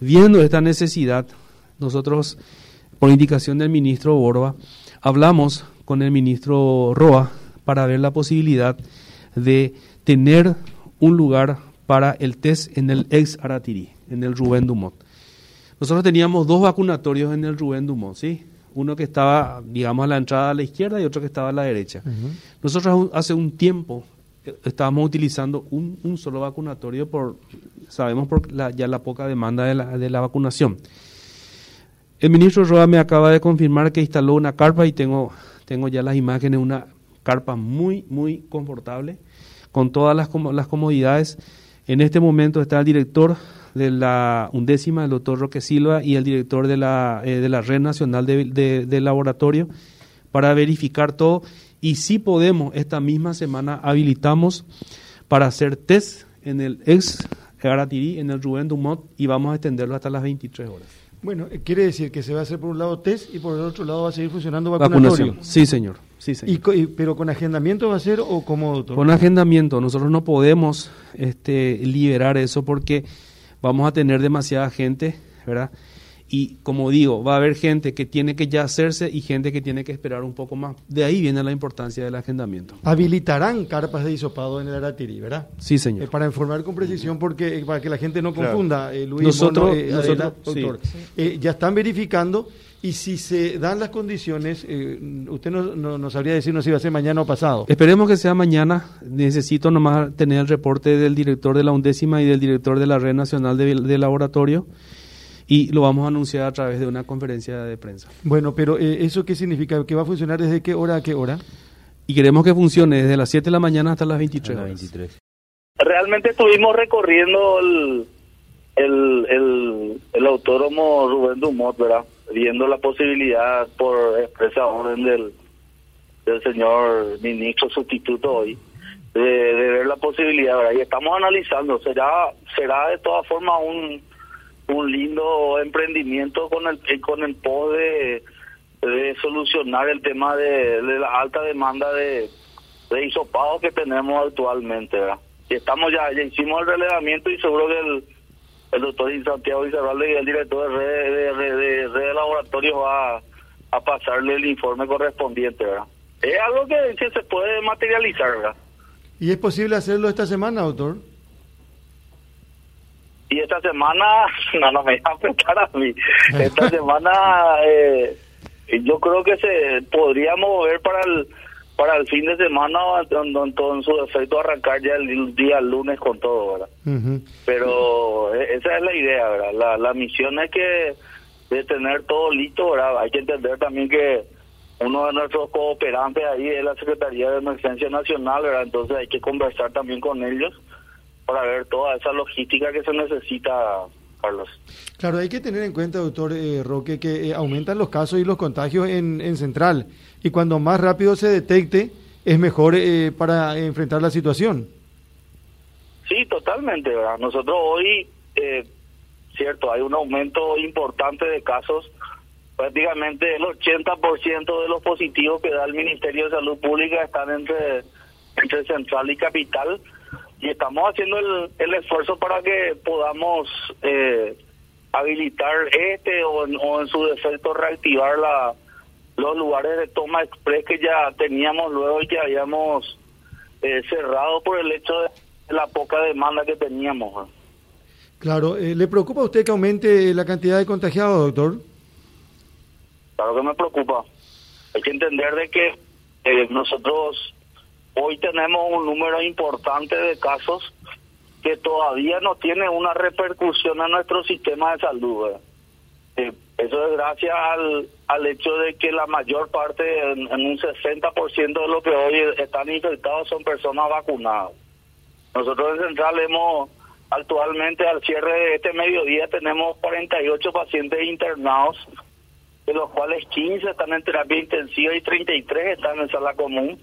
viendo esta necesidad, nosotros, por indicación del ministro Borba, hablamos con el ministro Roa para ver la posibilidad de tener un lugar para el test en el ex Aratiri, en el Rubén Dumont. Nosotros teníamos dos vacunatorios en el Rubén Dumont, ¿sí? Uno que estaba, digamos, a la entrada a la izquierda y otro que estaba a la derecha. Nosotros hace un tiempo estábamos utilizando un, solo vacunatorio por, sabemos por la, ya la poca demanda de la, de la vacunación. El ministro Roa me acaba de confirmar que instaló una carpa y tengo, tengo ya las imágenes, una carpa muy, muy confortable, con todas las, las comodidades. En este momento está el director de la undécima, el doctor Roque Silva, y el director de la, eh, de la Red Nacional de, de, Laboratorio para verificar todo. Y si podemos, esta misma semana habilitamos para hacer test en el ex Garatirí, en el Rubén Dumont, y vamos a extenderlo hasta las 23 horas. Bueno, eh, quiere decir que se va a hacer por un lado test y por el otro lado va a seguir funcionando vacunatorio. Vacunación. Sí, señor. Sí, señor. ¿Pero con agendamiento va a ser o como doctor? Con agendamiento. Nosotros no podemos este, liberar eso porque vamos a tener demasiada gente, ¿verdad? Y como digo, va a haber gente que tiene que ya hacerse y gente que tiene que esperar un poco más. De ahí viene la importancia del agendamiento. Habilitarán carpas de hisopado en el Aratiri, ¿verdad? Sí, señor. Eh, para informar con precisión, porque eh, para que la gente no confunda, eh, Luis, nosotros, nosotros doctor, ya están verificando y si se dan las condiciones, usted no, no, sabría decirnos si va a ser mañana o pasado. Esperemos que sea mañana. Necesito nomás tener el reporte del director de la undécima y del director de la Red Nacional de, de Laboratorio y lo vamos a anunciar a través de una conferencia de prensa. Bueno, pero eh, ¿eso qué significa? ¿Que va a funcionar desde qué hora a qué hora? Y queremos que funcione desde las 7 de la mañana hasta las 23 23. Realmente estuvimos recorriendo el, el, el, el autódromo Rubén Dumont, ¿verdad? Viendo la posibilidad por expresa orden del, del señor ministro sustituto hoy de, de ver la posibilidad, ¿verdad? Y estamos analizando, será será de todas formas un un lindo emprendimiento con el eh, con el pos de, solucionar el tema de, la alta demanda de, de hisopado que tenemos actualmente. Y estamos ya, ya hicimos el relevamiento y seguro que el, el doctor Santiago Isabel y el director de red de, de, laboratorio va a, pasarle el informe correspondiente. Es algo que, se puede materializar. ¿Y es posible hacerlo esta semana, doctor? Y esta semana, no, no me va a afectar a mí, esta semana eh, yo creo que se podría mover para el para el fin de semana en, su efecto arrancar ya el día lunes con todo, ¿verdad? Pero e, esa es la idea, ¿verdad? La, la misión es que de tener todo listo, ¿verdad? Hay que entender también que uno de nuestros cooperantes ahí es la Secretaría de Emergencia Nacional, ¿verdad? Entonces hay que conversar también con ellos para ver toda esa logística que se necesita, Carlos. Claro, hay que tener en cuenta, doctor eh, Roque, que eh, aumentan los casos y los contagios en, en Central y cuando más rápido se detecte es mejor eh, para enfrentar la situación. Sí, totalmente, ¿verdad? Nosotros hoy, cierto, hay un aumento importante de casos, prácticamente el 80% de los positivos que da el Ministerio de Salud Pública están entre, entre Central y Capital y estamos haciendo el, el esfuerzo para que podamos eh, habilitar este o en, su defecto reactivar la, los lugares de toma express que ya teníamos luego y que habíamos eh, cerrado por el hecho de la poca demanda que teníamos. Claro, eh, ¿le preocupa a usted que aumente la cantidad de contagiados, doctor? Claro que me preocupa. Hay que entender de que nosotros Hoy tenemos un número importante de casos que todavía no tiene una repercusión en nuestro sistema de salud. Eh, eso es gracias al, al hecho de que la mayor parte, en, un 60% de lo que hoy están infectados son personas vacunadas. Nosotros en Central hemos, actualmente al cierre de este mediodía, tenemos 48 pacientes internados, de los cuales 15 están en terapia intensiva y 33 están en sala común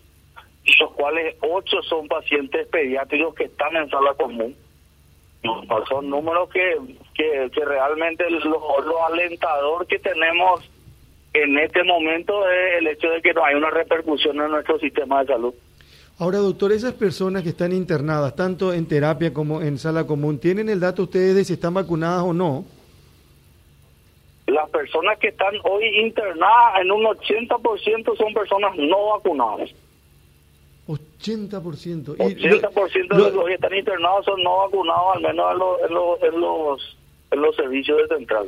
los cuales ocho son pacientes pediátricos que están en sala común. Son números que, que, realmente lo, lo alentador que tenemos en este momento es el hecho de que no hay una repercusión en nuestro sistema de salud. Ahora, doctor, esas personas que están internadas, tanto en terapia como en sala común, ¿tienen el dato ustedes de si están vacunadas o no? las personas que están hoy internadas en un 80% son personas no vacunadas. 80%. 80% de los que están internados son no vacunados, al menos en los, en los, en los, en los servicios de central.